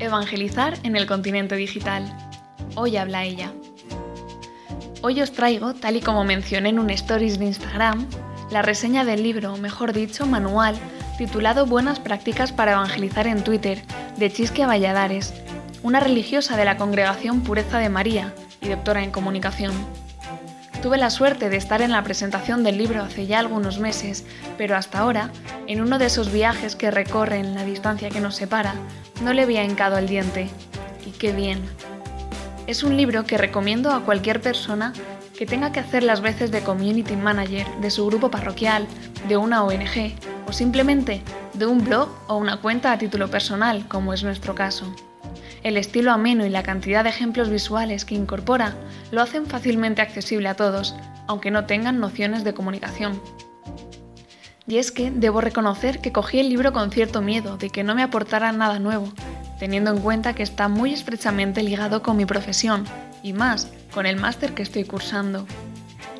Evangelizar en el continente digital. Hoy habla ella. Hoy os traigo, tal y como mencioné en un stories de Instagram, la reseña del libro, mejor dicho, manual, titulado Buenas prácticas para evangelizar en Twitter, de Chisque Valladares, una religiosa de la congregación Pureza de María y doctora en comunicación. Tuve la suerte de estar en la presentación del libro hace ya algunos meses, pero hasta ahora, en uno de esos viajes que recorren la distancia que nos separa, no le había hincado el diente. Y qué bien. Es un libro que recomiendo a cualquier persona que tenga que hacer las veces de community manager de su grupo parroquial, de una ONG o simplemente de un blog o una cuenta a título personal, como es nuestro caso. El estilo ameno y la cantidad de ejemplos visuales que incorpora lo hacen fácilmente accesible a todos, aunque no tengan nociones de comunicación. Y es que debo reconocer que cogí el libro con cierto miedo de que no me aportara nada nuevo, teniendo en cuenta que está muy estrechamente ligado con mi profesión, y más con el máster que estoy cursando.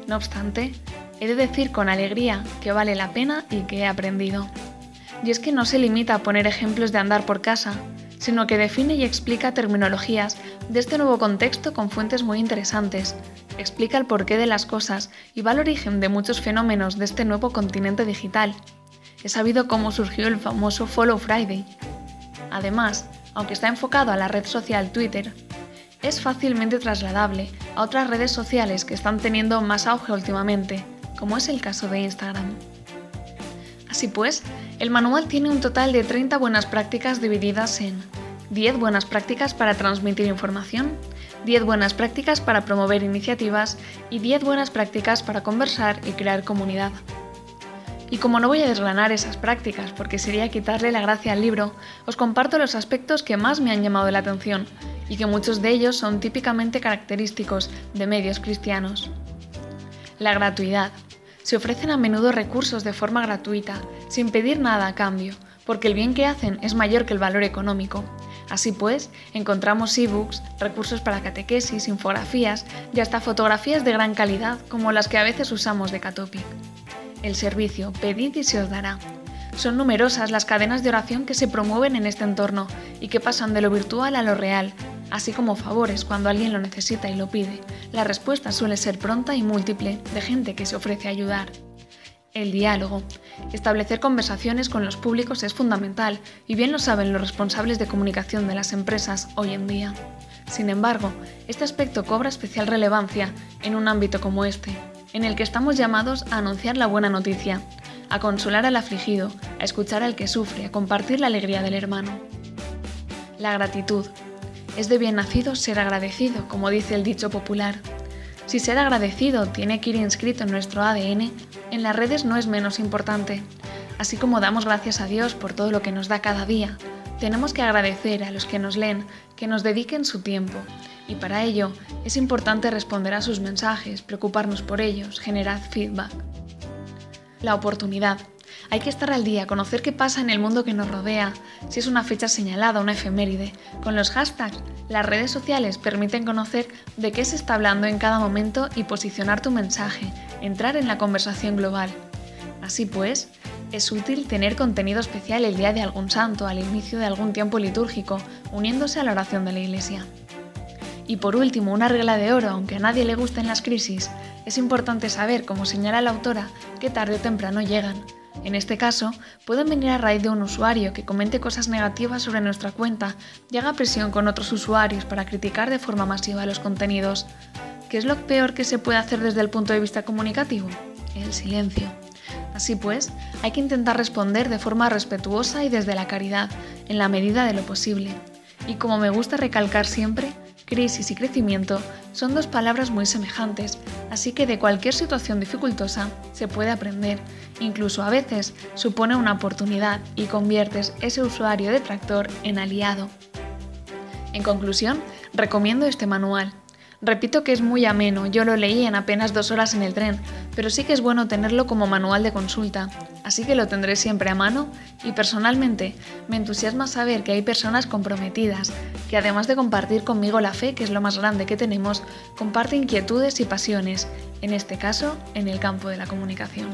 No obstante, he de decir con alegría que vale la pena y que he aprendido. Y es que no se limita a poner ejemplos de andar por casa, sino que define y explica terminologías de este nuevo contexto con fuentes muy interesantes, explica el porqué de las cosas y va al origen de muchos fenómenos de este nuevo continente digital. He sabido cómo surgió el famoso Follow Friday. Además, aunque está enfocado a la red social Twitter, es fácilmente trasladable a otras redes sociales que están teniendo más auge últimamente, como es el caso de Instagram. Así pues, el manual tiene un total de 30 buenas prácticas divididas en 10 buenas prácticas para transmitir información, 10 buenas prácticas para promover iniciativas y 10 buenas prácticas para conversar y crear comunidad. Y como no voy a desgranar esas prácticas porque sería quitarle la gracia al libro, os comparto los aspectos que más me han llamado la atención y que muchos de ellos son típicamente característicos de medios cristianos. La gratuidad. Se ofrecen a menudo recursos de forma gratuita, sin pedir nada a cambio, porque el bien que hacen es mayor que el valor económico. Así pues, encontramos ebooks, recursos para catequesis, infografías y hasta fotografías de gran calidad como las que a veces usamos de Catopic. El servicio Pedid y se os dará. Son numerosas las cadenas de oración que se promueven en este entorno y que pasan de lo virtual a lo real, así como favores cuando alguien lo necesita y lo pide. La respuesta suele ser pronta y múltiple de gente que se ofrece a ayudar. El diálogo. Establecer conversaciones con los públicos es fundamental y bien lo saben los responsables de comunicación de las empresas hoy en día. Sin embargo, este aspecto cobra especial relevancia en un ámbito como este, en el que estamos llamados a anunciar la buena noticia, a consolar al afligido, a escuchar al que sufre, a compartir la alegría del hermano. La gratitud. Es de bien nacido ser agradecido, como dice el dicho popular. Si ser agradecido tiene que ir inscrito en nuestro ADN, en las redes no es menos importante. Así como damos gracias a Dios por todo lo que nos da cada día, tenemos que agradecer a los que nos leen que nos dediquen su tiempo. Y para ello es importante responder a sus mensajes, preocuparnos por ellos, generar feedback. La oportunidad. Hay que estar al día, conocer qué pasa en el mundo que nos rodea, si es una fecha señalada, una efeméride. Con los hashtags, las redes sociales permiten conocer de qué se está hablando en cada momento y posicionar tu mensaje, entrar en la conversación global. Así pues, es útil tener contenido especial el día de algún santo, al inicio de algún tiempo litúrgico, uniéndose a la oración de la Iglesia. Y por último, una regla de oro, aunque a nadie le gusten las crisis, es importante saber, como señala la autora, que tarde o temprano llegan. En este caso, pueden venir a raíz de un usuario que comente cosas negativas sobre nuestra cuenta y haga presión con otros usuarios para criticar de forma masiva los contenidos. ¿Qué es lo peor que se puede hacer desde el punto de vista comunicativo? El silencio. Así pues, hay que intentar responder de forma respetuosa y desde la caridad, en la medida de lo posible. Y como me gusta recalcar siempre, crisis y crecimiento son dos palabras muy semejantes, así que de cualquier situación dificultosa se puede aprender, incluso a veces supone una oportunidad y conviertes ese usuario detractor en aliado. En conclusión, recomiendo este manual. Repito que es muy ameno, yo lo leí en apenas dos horas en el tren, pero sí que es bueno tenerlo como manual de consulta, así que lo tendré siempre a mano y personalmente me entusiasma saber que hay personas comprometidas, que además de compartir conmigo la fe, que es lo más grande que tenemos, comparte inquietudes y pasiones, en este caso en el campo de la comunicación.